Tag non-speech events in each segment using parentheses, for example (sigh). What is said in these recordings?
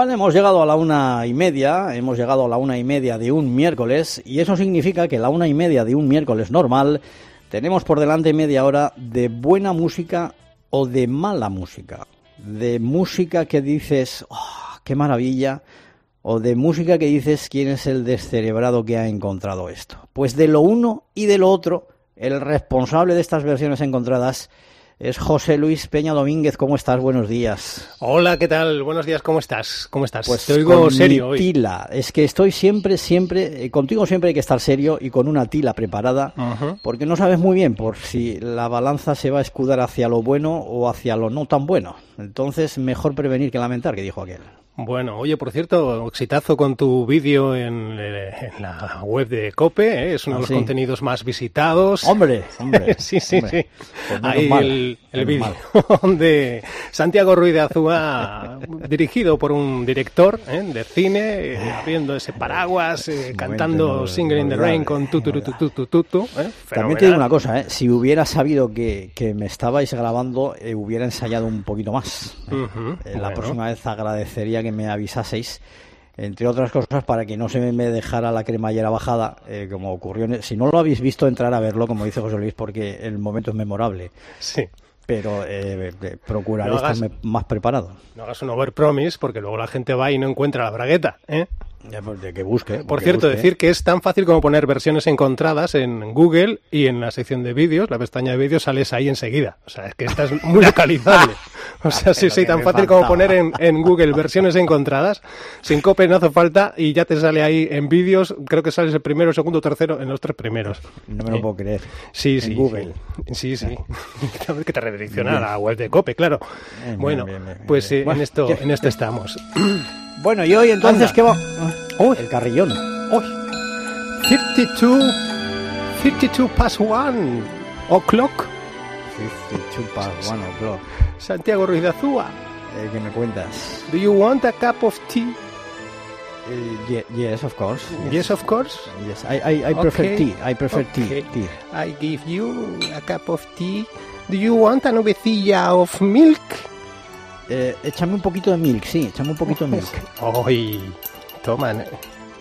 Hemos llegado a la una y media, hemos llegado a la una y media de un miércoles y eso significa que la una y media de un miércoles normal tenemos por delante media hora de buena música o de mala música. De música que dices, oh, qué maravilla, o de música que dices, quién es el descerebrado que ha encontrado esto. Pues de lo uno y de lo otro, el responsable de estas versiones encontradas es José Luis Peña Domínguez. ¿Cómo estás? Buenos días. Hola, ¿qué tal? Buenos días, ¿cómo estás? ¿Cómo estás? Pues Te oigo con serio mi hoy. tila. Es que estoy siempre, siempre, eh, contigo siempre hay que estar serio y con una tila preparada, porque no sabes muy bien por si la balanza se va a escudar hacia lo bueno o hacia lo no tan bueno. Entonces, mejor prevenir que lamentar, que dijo aquel. Bueno, oye, por cierto, exitazo con tu vídeo en, eh, en la web de COPE, ¿eh? es uno Ah, de los sí. contenidos más visitados. Hombre, (laughs) hombre. sí, sí, hombre. sí. Pues Ahí mal, el, el vídeo (laughs) de Santiago Ruiz de Azúa, dirigido por un director ¿eh? de cine, abriendo ese paraguas, eh, cantando no- in the Rain con tu tu tu tu tu tu tu, tu, ¿eh? También te digo una cosa, ¿eh? si hubiera sabido que, que me estabais grabando, hubiera ensayado un poquito más. Ujú, Eh, La bueno. próxima vez agradecería que me avisaseis, entre otras cosas, para que no se me dejara la cremallera bajada, eh, como ocurrió. en- si no lo habéis visto, entrar a verlo, como dice José Luis, porque el momento es memorable. Sí. Pero eh, eh, procuraré No hagas- estar más preparado. No hagas un overpromise porque luego la gente va y no encuentra la bragueta, ¿eh? Pues, de que busque. Por cierto, busque. decir que es tan fácil como poner versiones encontradas en Google y en la sección de vídeos, la pestaña de vídeos, sales ahí enseguida. O sea, es que esta es muy localizable. (laughs) (laughs) O sea, sí, sí, tan fácil como poner en, en Google versiones encontradas. Sin copia no hace falta y ya te sale ahí en vídeos. Creo que sales el primero, segundo, tercero, en los tres primeros. No me lo Eh, puedo creer. Sí, En sí. Google. Sí, sí. (laughs) sí. que te redirecciona a la web de Cope, claro. Bien, Bueno, bien, bien, bien, pues eh, Bueno, en, esto, en esto estamos. (clears throat) Bueno, y hoy entonces, Anda. ¿qué va? Oh, el carrillón. Uy, 52, 52 past one o'clock. 52 past one o'clock. Santiago Ruiz de Azúa. Eh, ¿Qué me cuentas? Do you want a cup of tea? Eh, ye- yes, of course. Yes, of course. Yes, I, I, I prefer Okay. tea. I prefer Okay. tea. tea. I give you a cup of tea. Do you want a nubecilla of milk? Eh, échame un poquito de milk, sí, échame un poquito de milk. (laughs) Ay, toma.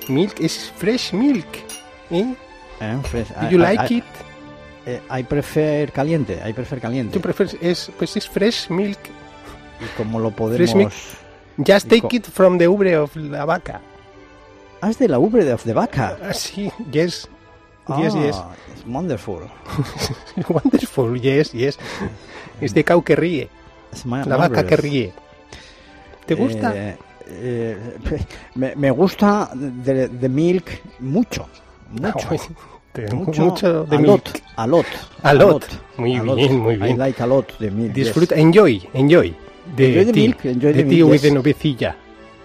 Milk is fresh milk. ¿eh? Eh, fresh. Do you I- like I, it? Eh, I prefer caliente, I prefer caliente. ¿Tú prefieres? Es, pues es fresh milk. Y como lo podemos... milk. Just take it from the ubre of la vaca. Ah, es de la ubre de, de vaca. Ah, sí, yes. Yes, yes. Ah, it's wonderful. (laughs) Wonderful, yes, yes. Es de cow que ríe. La vaca que ríe. ¿Te gusta? Eh, eh, (laughs) me, me gusta de, de milk mucho. Mucho. Uy, te- mucho, mucho de a milk. lot, a lot, A lot. Muy a lot. bien, muy bien. I like a lot de milk. yes. Disfruta, enjoy, enjoy. De Enjoy the tea, milk, enjoy de the tea milk, with yes. the nubecilla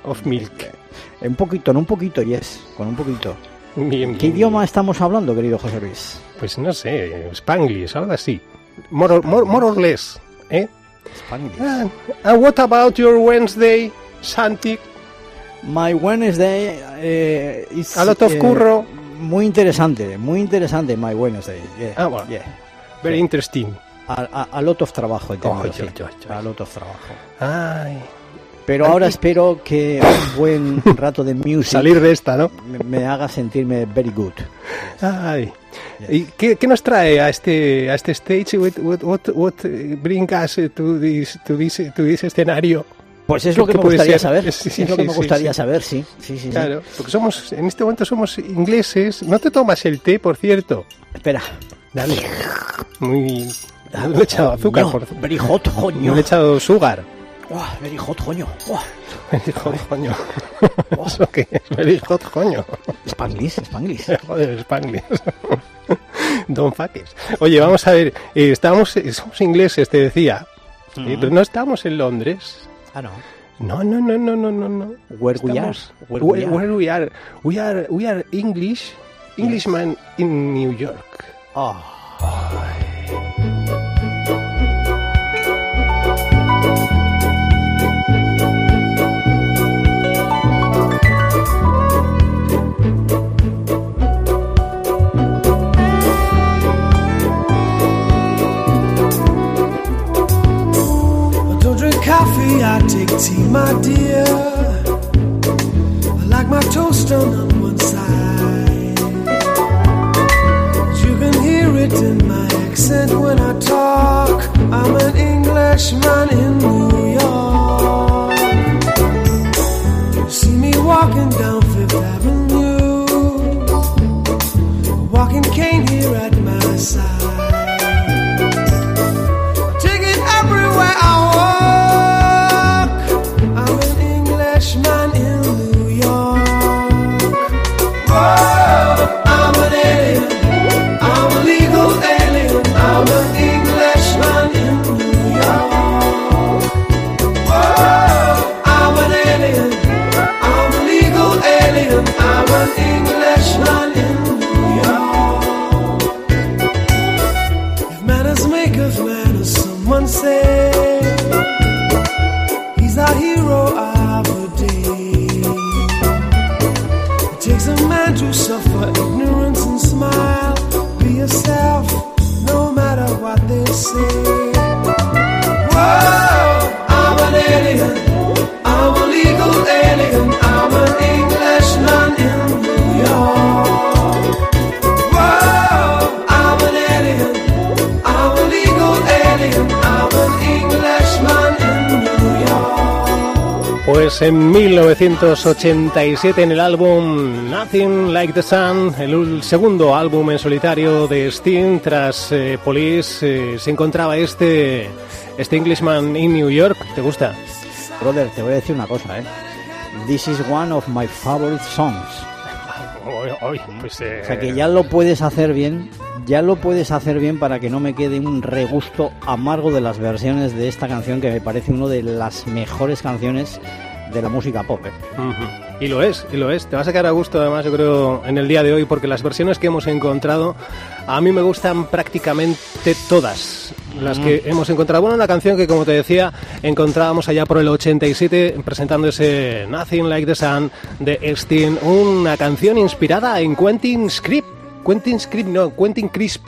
of milk. Eh, Un poquito, no un poquito, yes, con un poquito. Bien, ¿Qué bien. idioma estamos hablando, querido José Luis? Pues no sé, Spanglish, algo así. More or, more, more or less. ¿eh? Spanglish. Ah, and what about your Wednesday, Santi? My Wednesday eh, is A lot of eh, curro. Muy interesante, muy interesante. My Wednesday. yeah, Ah, bueno. yeah. Very interesting. A, a- a lot of trabajo sí. ay, ay, ay. A lot of trabajo. Ay, Pero ahora espero que un buen (laughs) rato de music salir de esta, ¿no? me, me haga sentirme very good. (laughs) Ay. ¿Y qué, qué nos trae a este a este stage? What what what, what bring us to this to this to this escenario? Pues es ¿Qué- lo que me gustaría ser? saber. Sí, (laughs) Sí, es lo que sí, me gustaría saber, sí. Claro, porque somos en este momento somos ingleses. No te tomas el té, por cierto. Espera. Dale. Muy no le he echado azúcar, por Very hot, no le he echado sugar. Uah, very hot, coño. Uah. Very hot, coño. (laughs) ¿Eso qué es? Very hot, coño. Spanglish, Spanglish. (laughs) Joder, Spanglish. Don Faques. Oye, vamos a ver. eh, estamos, somos ingleses, te decía. Eh, pero no estamos en Londres. Ah, no. No, no, no, no, no, no, no. Where we are. Estamos- Where we are. where we are. We are, we are English, Englishman in New York. I I take tea, my dear. I like my toast on one side. You can hear it in my accent when I talk. I'm an Englishman in New En 1987 en el álbum Nothing Like the Sun, el segundo álbum en solitario de Sting tras eh, Police, eh, se encontraba este, este Englishman in New York. ¿Te gusta? Brother, te voy a decir una cosa, ¿eh? This is one of my favorite songs. pues, eh, O sea que ya lo puedes hacer bien, ya lo puedes hacer bien para que no me quede un regusto amargo de las versiones de esta canción que me parece una de las mejores canciones de la música pop. ¿eh? Y lo es, y lo es. Te vas a quedar a gusto además, yo creo, en el día de hoy, porque las versiones que hemos encontrado, a mí me gustan prácticamente todas las que hemos encontrado. Bueno, una canción que, como te decía, encontrábamos allá por el 87, presentando ese Nothing Like the Sun de Sting, una canción inspirada en Quentin Script. Quentin Script, no, Quentin Crisp.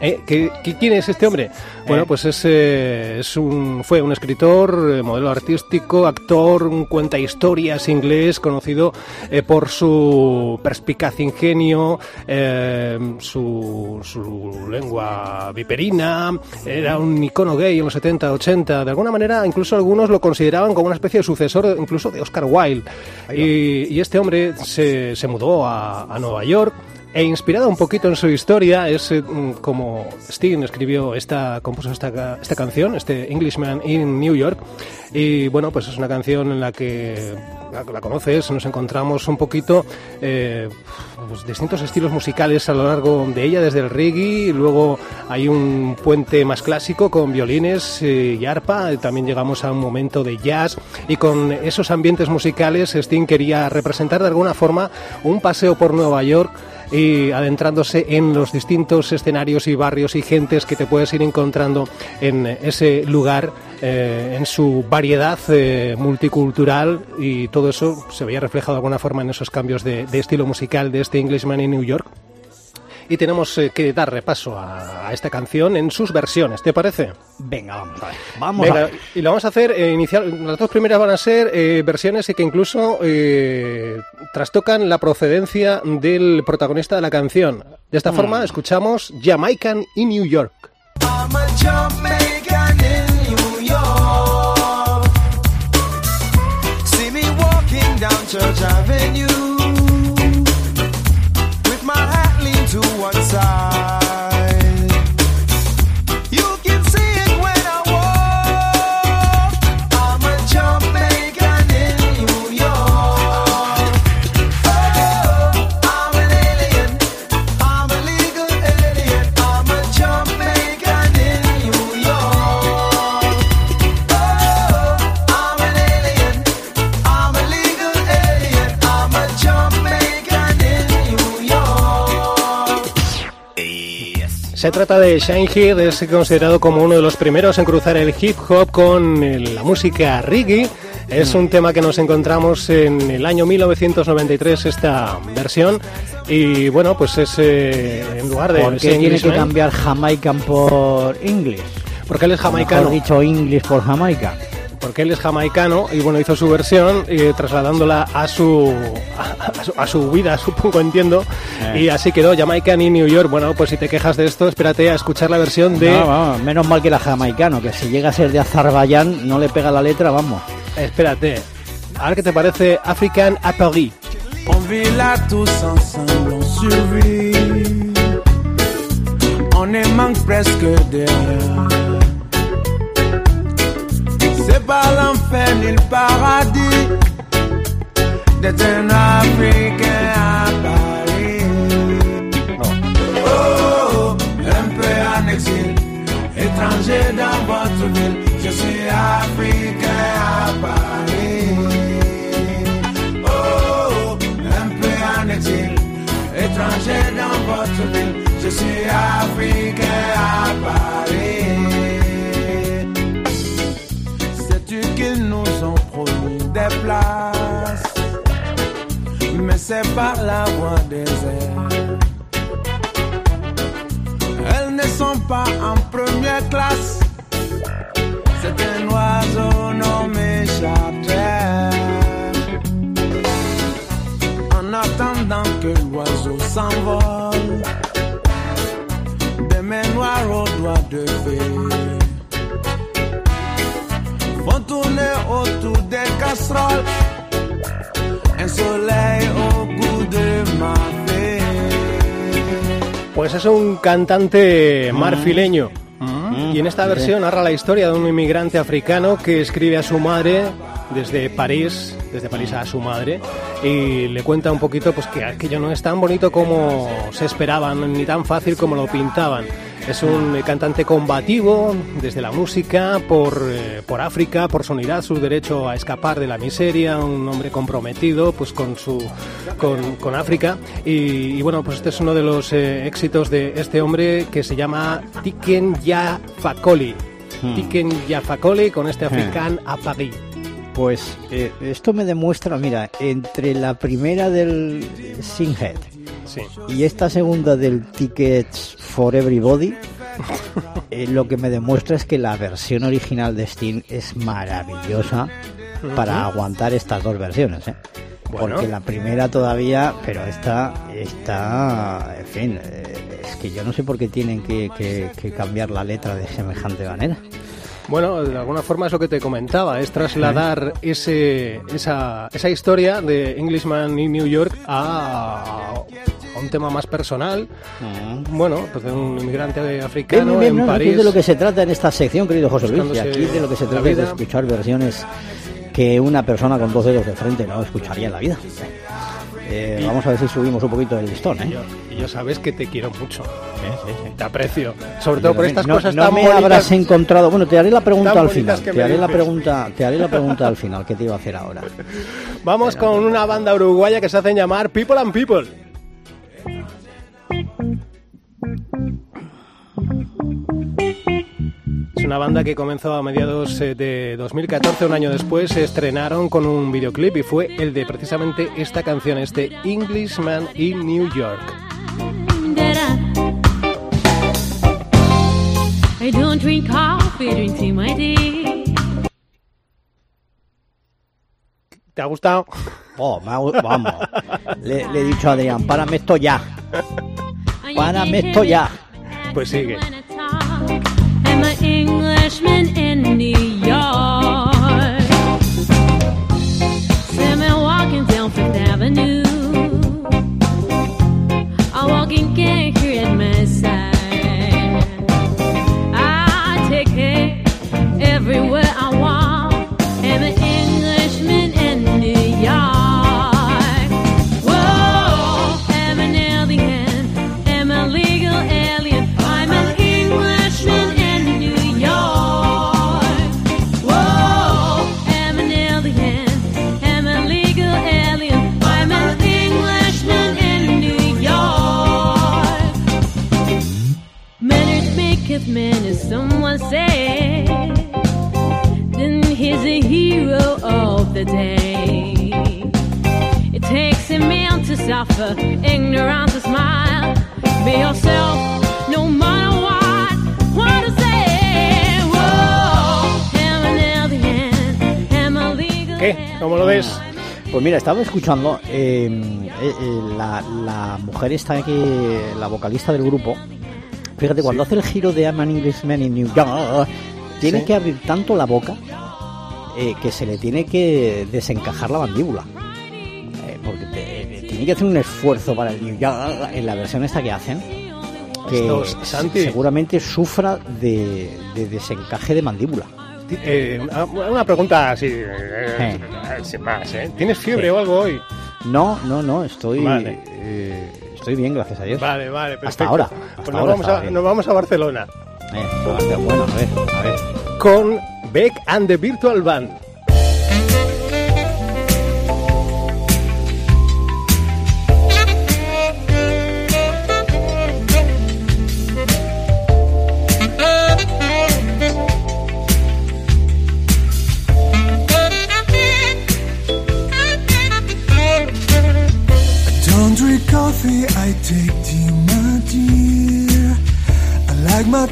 ¿Eh? ¿Qué- qué- quién es este hombre? Bueno, Eh. pues es, eh, es un, fue un escritor, eh, modelo artístico, actor, un cuenta historias inglés, conocido eh, por su perspicaz ingenio, su, su lengua viperina, era un icono gay en los 70, 80, de alguna manera incluso algunos lo consideraban como una especie de sucesor incluso de Oscar Wilde. Y, y este hombre se, se mudó a, a Nueva York e inspirada un poquito en su historia es eh, mm, como Sting escribió esta compuso esta, esta canción este Englishman in New York. Y bueno pues es una canción en la que la, la conoces nos encontramos un poquito eh, pues, distintos estilos musicales a lo largo de ella desde el reggae luego hay un puente más clásico con violines eh, y arpa también llegamos a un momento de jazz. Y con esos ambientes musicales Sting quería representar de alguna forma un paseo por Nueva York y adentrándose en los distintos escenarios y barrios y gentes que te puedes ir encontrando en ese lugar, eh, en su variedad eh, multicultural y todo eso se veía reflejado de alguna forma en esos cambios de, de estilo musical de este Englishman in New York. Y tenemos eh, que dar repaso a, a esta canción en sus versiones, ¿te parece? Venga, vamos a ver. Vamos Venga, a ver. y lo vamos a hacer eh, inicial. Las dos primeras van a ser eh, versiones que incluso eh, trastocan la procedencia del protagonista de la canción. De esta forma, escuchamos Jamaican in New York. I'm a Jamaican in New York. See me walking down Church Avenue Se trata de Shine Here, es considerado como uno de los primeros en cruzar el hip hop con la música reggae. Es un tema que nos encontramos en el año 1993, esta versión. Y bueno, pues es eh, en lugar de. ¿Por qué tiene que cambiar Jamaican por English? Porque él es jamaicano. Mejor dicho English por Jamaica. Porque él es jamaicano y bueno, hizo su versión eh, trasladándola a su, a, su, a su vida, supongo, entiendo, Eh. y así quedó Jamaican y New York. Bueno, pues si te quejas de esto, espérate a escuchar la versión de... No, vamos, menos mal que era jamaicano, que si llega a ser de Azerbaiyán no le pega la letra, vamos. Espérate, a ver qué te parece African à Paris. On vit là tous ensemble, on survit. On est manque presque d'air. Pas l'enfer ni le paradis d'être un Africain à Paris. Oh, un peu en exil, étranger dans votre ville. Je suis Africain à Paris. C'est par la voie des airs. Elles ne sont pas en première classe. C'est un oiseau nommé charter. En attendant que l'oiseau s'envole, des mains noires aux doigts de fée vont tourner autour des casseroles. Un soleil au Pues es un cantante marfileño. Y en esta versión narra la historia de un inmigrante africano que escribe a su madre desde París, desde París a su madre, y le cuenta un poquito pues que aquello no es tan bonito como se esperaban, ni tan fácil como lo pintaban. Es un cantante combativo desde la música, por, eh, por África, por su unidad, su derecho a escapar de la miseria, un hombre comprometido pues con su con, con África. Y, y bueno, pues este es uno de los eh, éxitos de este hombre que se llama Tiken Ya Fakoli. Tiken Ya Fakoli con este African a Paris. Pues eh, esto me demuestra, mira, entre la primera del Singhead Sí. y esta segunda del Tickets for Everybody, (laughs) eh, lo que me demuestra es que la versión original de Steam es maravillosa para aguantar estas dos versiones, ¿eh? Bueno. Porque la primera todavía, pero esta está, en fin, eh, es que yo no sé por qué tienen que, que- que cambiar la letra de semejante manera. Bueno, de alguna forma es lo que te comentaba, es trasladar ese, esa, esa historia de Englishman in New York a, a un tema más personal. Bueno, pues de un inmigrante africano bien, bien, en no, aquí París. es de lo que se trata en esta sección, querido José Luis. Y aquí de lo que se trata es de escuchar versiones que una persona con dos dedos de frente no escucharía en la vida. Eh, vamos a ver si subimos un poquito el listón, Y ¿eh? yo, y yo sabes que te quiero mucho. Te aprecio. Sobre todo por estas no, cosas no tan me bonitas. habrás encontrado. Bueno, te haré la pregunta al final. Te haré la pregunta, te haré la pregunta al final que te iba a hacer ahora. (laughs) Vamos con una banda uruguaya que se hacen llamar People and People. Es una banda que comenzó a mediados eh, de 2014, un año después, se estrenaron con un videoclip y fue el de precisamente esta canción, este Englishman in New York. that I, I don't drink coffee, drink tea, my dear. ¿Te ha gustado? Oh, me ha gu- vamos. Le, le he dicho a Adrián, párame esto ya. Párame esto ya. Pues sigue. Englishman in New York. See me walking down Fifth Avenue. I'm walking someone said, then he's a hero of the day. It takes a man to suffer, ignorance to smile. Be yourself, no matter what. What to say? Whoa, am an alien, am a legal ¿Qué? ¿Cómo lo ves? Pues mira, estaba escuchando eh, eh, eh, la, la mujer esta que, la vocalista del grupo. Fíjate, cuando hace el giro de I'm an Englishman in New York, tiene que abrir tanto la boca eh, que se le tiene que desencajar la mandíbula. Eh, porque te- tiene que hacer un esfuerzo para el New York en la versión esta que hacen. Que Estos, Santi. seguramente sufra de, de desencaje de mandíbula. Eh, una, una pregunta así, eh, Eh. sin más, ¿eh? ¿Tienes fiebre o algo hoy? No, no, no, estoy, Vale. Estoy bien, gracias a Dios. Vale, vale, perfecto. Hasta ahora, Pues nos, ahora vamos a, nos vamos a Barcelona Eh, bueno, a ver, a ver. con Beck and the Virtual Band.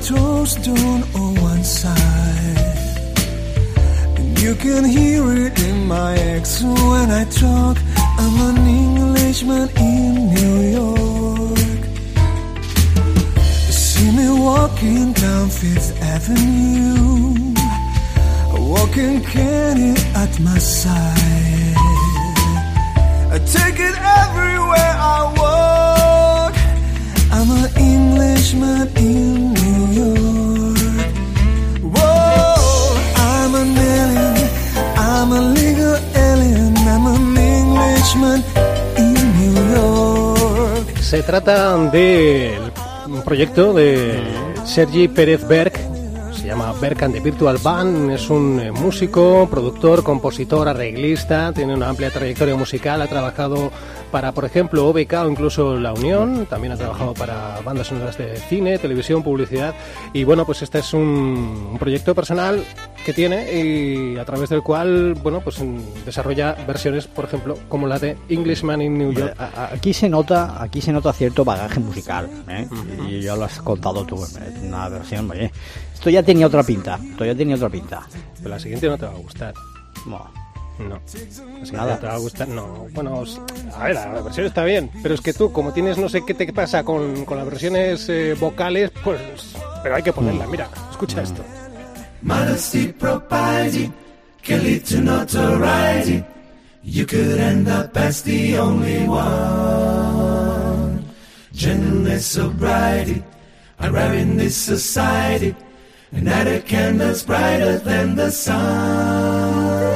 Toast done on one side. And you can hear it in my accent when I talk. I'm an Englishman in New York. See me walking down Fifth Avenue. A walking candy at my side. I take it everywhere I walk. I'm an Englishman in Se trata del un proyecto de Sergi Pérez Berg, llama Berg and the Virtual Band, es un eh, músico, productor, compositor, arreglista, tiene una amplia trayectoria musical, ha trabajado para, por ejemplo, OBK o incluso La Unión, también ha trabajado para bandas sonoras de cine, televisión, publicidad, y bueno, pues este es un, un proyecto personal que tiene y a través del cual, bueno, pues desarrolla versiones, por ejemplo, como la de Englishman in New York. Aquí se nota, aquí se nota cierto bagaje musical, ¿eh? y ya lo has contado tú, es una versión, oye, esto ya tenía otra pinta, esto ya tenía otra pinta. Pero la siguiente no te va a gustar. No. La siguiente Nada. no te va a gustar. No. Bueno, a ver, la versión está bien. Pero es que tú, como tienes no sé qué te pasa con, con las versiones eh, vocales, pues. Pero hay que ponerla. Mira, escucha esto. Modesty, propriety can lead to notoriety. You could end up as the only one. Gentleness, sobriety are rare in this society. And at a candle's brighter than the sun.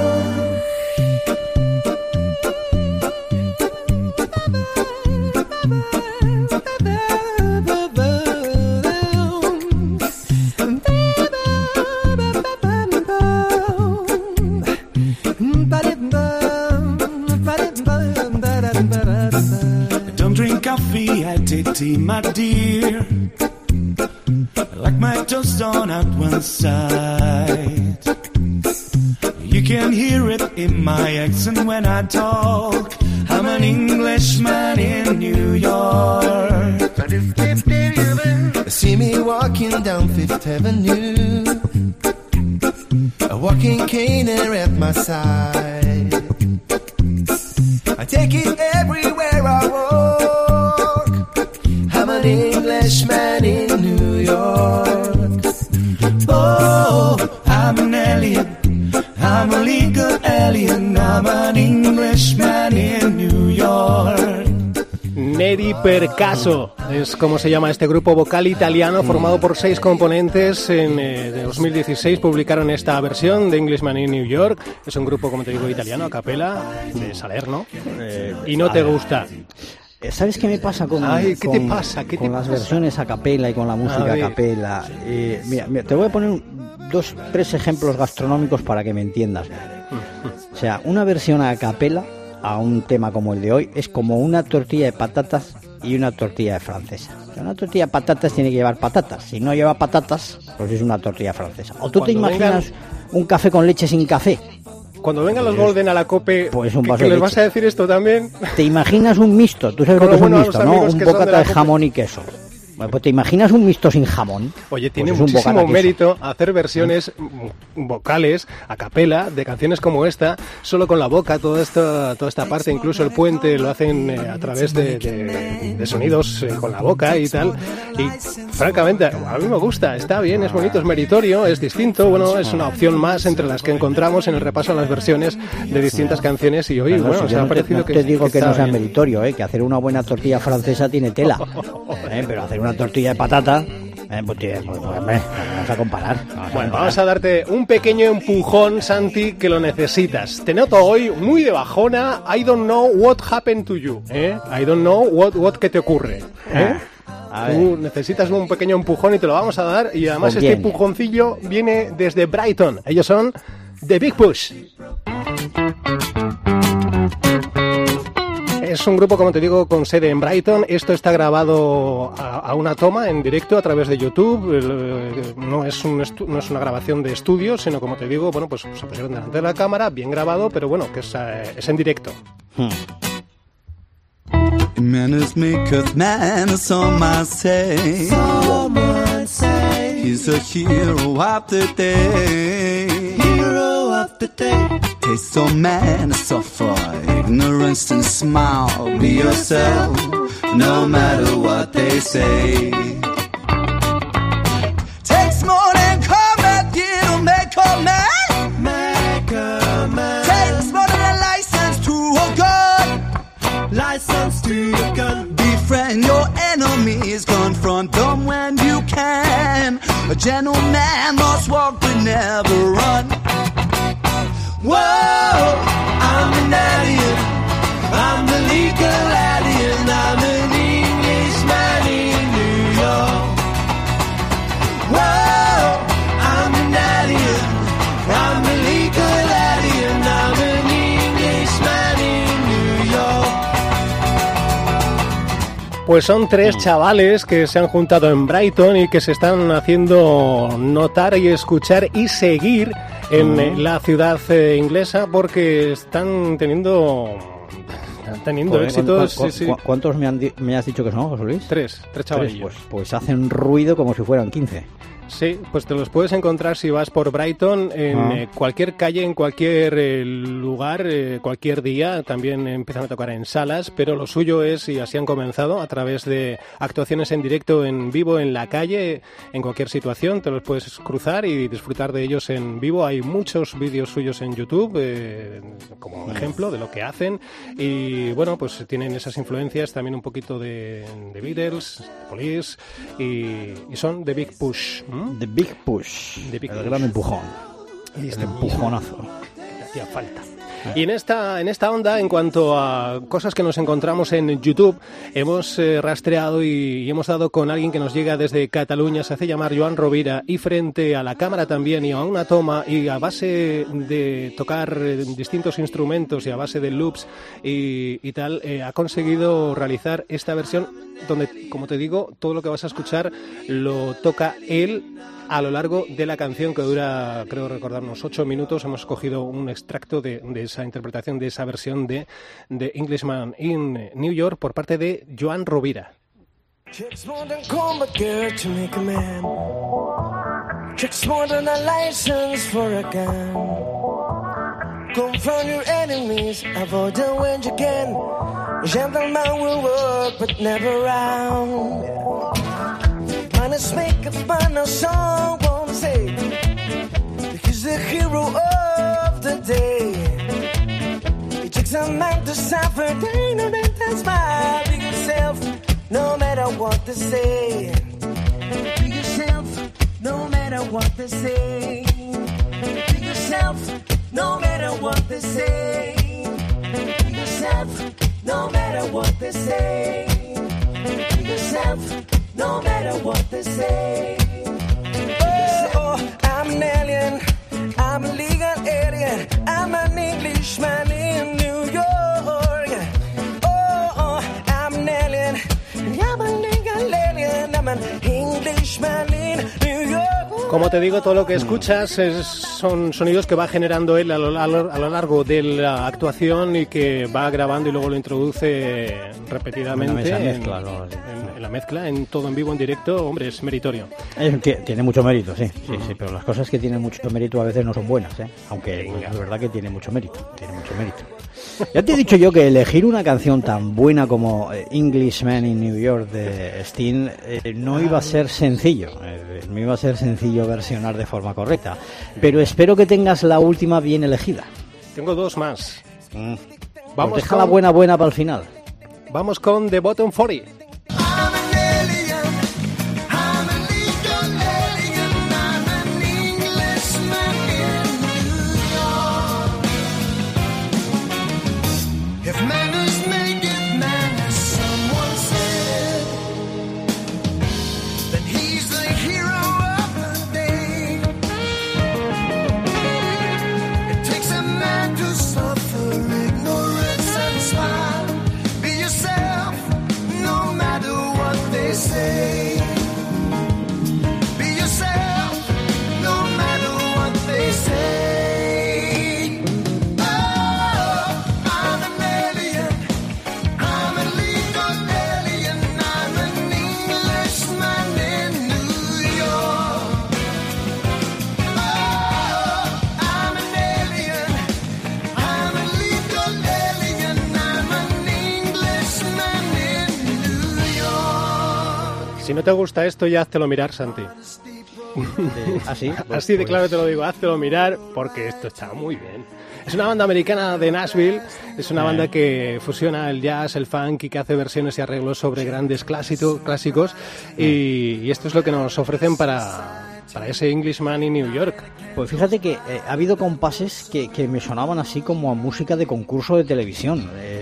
Don't drink coffee, I take tea, my dear. At one side. You can hear it in my accent when I talk. I'm an Englishman in New York. See me walking down Fifth Avenue. A walking cane at my side. Neri Percaso es como se llama este grupo vocal italiano formado por seis componentes. En eh, de 2016 publicaron esta versión de Englishman in New York. Es un grupo, como te digo, italiano, a capela, de Salerno. y no te gusta. Eh, ¿Sabes qué me pasa con, Ay, ¿qué te pasa? ¿Qué te con las pasa? versiones a capela y con la música a, capela? Eh, mira, mira, te voy a poner un- dos, tres ejemplos gastronómicos para que me entiendas. O sea, una versión a capela a un tema como el de hoy es como una tortilla de patatas y una tortilla de francesa. Una tortilla de patatas tiene que llevar patatas. Si no lleva patatas, Pues es una tortilla francesa. ¿O tú te imaginas vengan- un café con leche sin café? Cuando vengan los Golden a la COPE, Pues un ¿qué- vaso de les leche. vas a decir esto también? ¿Te imaginas un mixto? ¿Tú sabes lo que es un mixto, no? Un bocata de jamón y queso. Bueno, pues te imaginas un mixto sin jamón. Oye, Pues tiene muchísimo mérito hacer versiones mm, vocales, a capela, de canciones como esta, solo con la boca, toda esta, toda esta parte, incluso el puente lo hacen eh, a través de, de- de sonidos eh, con la boca y tal. Y francamente, a mí me gusta, está bien, es bonito, es meritorio, es distinto, bueno, es una opción más entre las que encontramos en el repaso a las versiones de distintas canciones y hoy, Bueno, se ha no parecido no que te digo que, no sea bien. meritorio, ¿eh? que hacer una buena tortilla francesa tiene tela. (laughs) ¿eh? Pero hacer una tortilla de patata, ¿eh? pues, pues, pues, hombre, vamos a comparar. vamos a Bueno, comparar. vamos a darte un pequeño empujón, Santi, que lo necesitas. Te noto hoy muy de bajona. I don't know what happened to you. ¿eh? I don't know what, what que te ocurre. ¿eh? A ver. Tú necesitas un pequeño empujón y te lo vamos a dar. Y además ¿Con este quién? empujoncillo viene desde Brighton. Ellos son The Big Push. Es un grupo, como te digo, con sede en Brighton. Esto está grabado a, a una toma en directo a través de YouTube. Eh, no, es un no es una grabación de estudio, sino, como te digo, bueno, pues se pusieron delante de la cámara, bien grabado, pero bueno, que es, eh, es en directo. Manners maketh man, some might say. He's a hero of the day. Hero of the day. Taste of man, suffer ignorance and smile. Be yourself, no matter what they say. Takes more than combat to make a man. Enemies, confront them when you can. A gentleman must walk but never run. Whoa, I'm an alien. I'm the legal Pues son tres chavales que se han juntado en Brighton y que se están haciendo notar y escuchar y seguir en la ciudad eh, inglesa porque están teniendo están teniendo Joder, éxitos. ¿cu- cu- sí, sí. cu- ¿Cuántos me, han me has dicho que son, José Luis? Tres, tres chavalillos. pues, pues hacen ruido como si fueran 15. Sí, pues te los puedes encontrar si vas por Brighton en Ah. eh, cualquier calle, en cualquier eh, lugar, eh, cualquier día. También empiezan a tocar en salas, pero lo suyo es, y así han comenzado, a través de actuaciones en directo, en vivo, en la calle, en cualquier situación. Te los puedes cruzar y disfrutar de ellos en vivo. Hay muchos vídeos suyos en YouTube, eh, como ejemplo de lo que hacen. Y bueno, pues tienen esas influencias también un poquito de, de Beatles, de Police, y, y son The Big Push. The Big Push. The Big el Push. gran empujón. Y El este empujonazo. que hacía falta. Y en esta, en esta onda, en cuanto a cosas que nos encontramos en YouTube, hemos eh, rastreado y, hemos dado con alguien que nos llega desde Cataluña, se hace llamar Joan Rovira, y frente a la cámara también y a una toma, y a base de tocar eh, distintos instrumentos y a base de loops y, y tal, eh, ha conseguido realizar esta versión donde, como te digo, todo lo que vas a escuchar lo toca él a lo largo de la canción que dura, creo recordar, unos ocho minutos. Hemos cogido un extracto de, de esa interpretación, de esa versión de, de Englishman in New York por parte de Joan Rovira. Checks more than combat gear to make a man. Checks more a license for a gun. Confront your enemies, avoid them when you can. A will work, but never round. Manners make a of song, won't say. Because the hero of the day. It takes a man to suffer, ignorant and smile. Be yourself, no matter what they say. Be yourself, no matter what they say. Be yourself, no matter what they say. Be yourself, no matter what they say. Be yourself, no matter what they say. Oh, I'm an alien. Como te digo, todo lo que escuchas es- son sonidos que va generando él a lo, a lo- largo de la actuación y que va grabando y luego lo introduce repetidamente en, la mezcla, en todo en vivo, en directo. Hombre, es meritorio. Eh, tie- Tiene mucho mérito, sí, sí, sí, pero las cosas que tienen mucho mérito a veces no son buenas, ¿eh? aunque es verdad que tiene mucho mérito, tiene mucho mérito. Ya te he dicho yo que elegir una canción tan buena como eh, Englishman in New York de Sting eh, no iba a ser sencillo, eh, no iba a ser sencillo versionar de forma correcta, pero espero que tengas la última bien elegida. Tengo dos más. Mm. Vamos Pues deja la con- buena buena para el final. Vamos con The Bottom 40. Si no te gusta esto, ya háztelo mirar, Santi. Así, (laughs) Así de claro te lo digo, háztelo mirar porque esto está muy bien. Es una banda americana de Nashville, es una banda que fusiona el jazz, el funk y que hace versiones y arreglos sobre grandes clásicos, clásicos y, y esto es lo que nos ofrecen para, para ese Englishman in New York. Pues fíjate que eh, ha habido compases que, que me sonaban así como a música de concurso de televisión. Eh,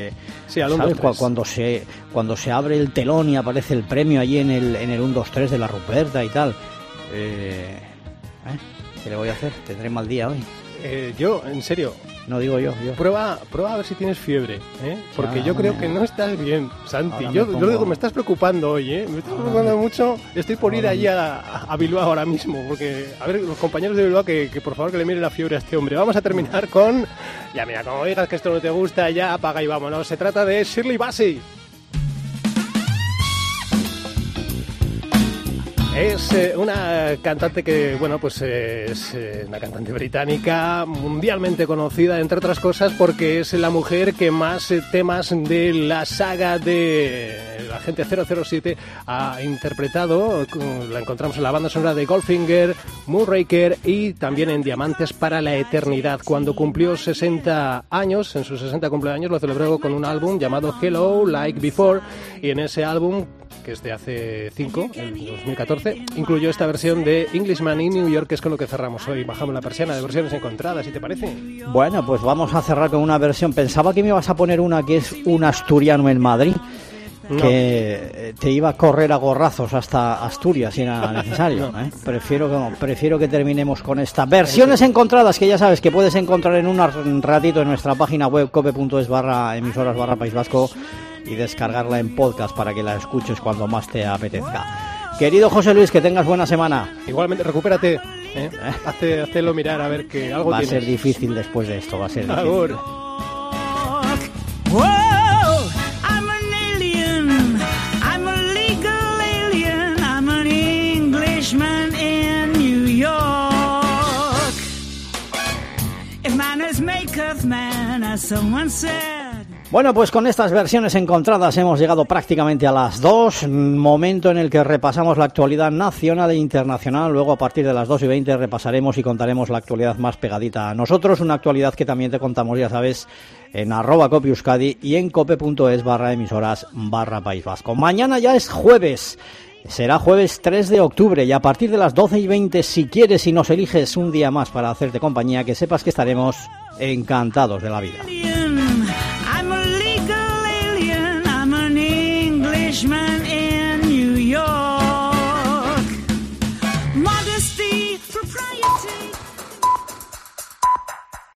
Sí, al 1, ¿sabes? 2, Cu- 3. Cuando se, cuando se abre el telón y aparece el premio allí en el, en el 1, 2, 3 de la Ruperta y tal. Eh, ¿eh? ¿Qué le voy a hacer? Tendré mal día hoy. Eh, yo, en serio, No digo yo, yo. prueba, prueba a ver si tienes fiebre, ¿eh? porque yo creo que no estás bien, Santi. Yo, yo digo, me estás preocupando hoy, ¿eh? me estás preocupando mucho. Estoy por ir allí a, a Bilbao ahora mismo, porque, a ver, los compañeros de Bilbao, que, que por favor que le miren la fiebre a este hombre. Vamos a terminar con, ya mira, como digas que esto no te gusta, ya apaga y vámonos. Se trata de Shirley Bassey. Es eh, una cantante que, bueno, pues es eh, una cantante británica mundialmente conocida, entre otras cosas, porque es la mujer que más eh, temas de la saga de la Agente 007 ha interpretado. La encontramos en la banda sonora de Goldfinger, Moonraker y también en Diamantes para la Eternidad. Cuando cumplió 60 años, en sus 60 cumpleaños, lo celebró con un álbum llamado Hello Like Before y en ese álbum que es de hace 5, el 2014, incluyó esta versión de Englishman in New York, que es con lo que cerramos hoy. Bajamos la persiana de versiones encontradas, si te parece. Bueno, pues vamos a cerrar con una versión. Pensaba que me ibas a poner una que es un asturiano en Madrid. No. Que eh, te iba a correr a gorrazos hasta Asturias si era (laughs) necesario. ¿eh? Prefiero, que, prefiero que terminemos con esta. Versiones encontradas que ya sabes que puedes encontrar en un ar- ratito en nuestra página web cope.es barra emisoras barra País Vasco y descargarla en podcast para que la escuches cuando más te apetezca. Querido José Luis, que tengas buena semana. Igualmente, recupérate. ¿eh? (laughs) Hazte, hazlo mirar a ver que algo Va a tienes. ser difícil después de esto, va a ser difícil. Agur. Whoa, I'm an alien. I'm a legal alien. I'm an Englishman in New York. If manners maketh man, as someone said. Bueno, pues con estas versiones encontradas hemos llegado prácticamente a las 2, momento en el que repasamos la actualidad nacional e internacional. Luego, a partir de las 2 y 20, repasaremos y contaremos la actualidad más pegadita a nosotros. Una actualidad que también te contamos, ya sabes, en arroba copiuscadi y en cope.es barra emisoras barra País Vasco. Mañana ya es jueves. Será jueves 3 de octubre y a partir de las 12 y 20, si quieres y nos eliges un día más para hacerte compañía, que sepas que estaremos encantados de la vida. Man.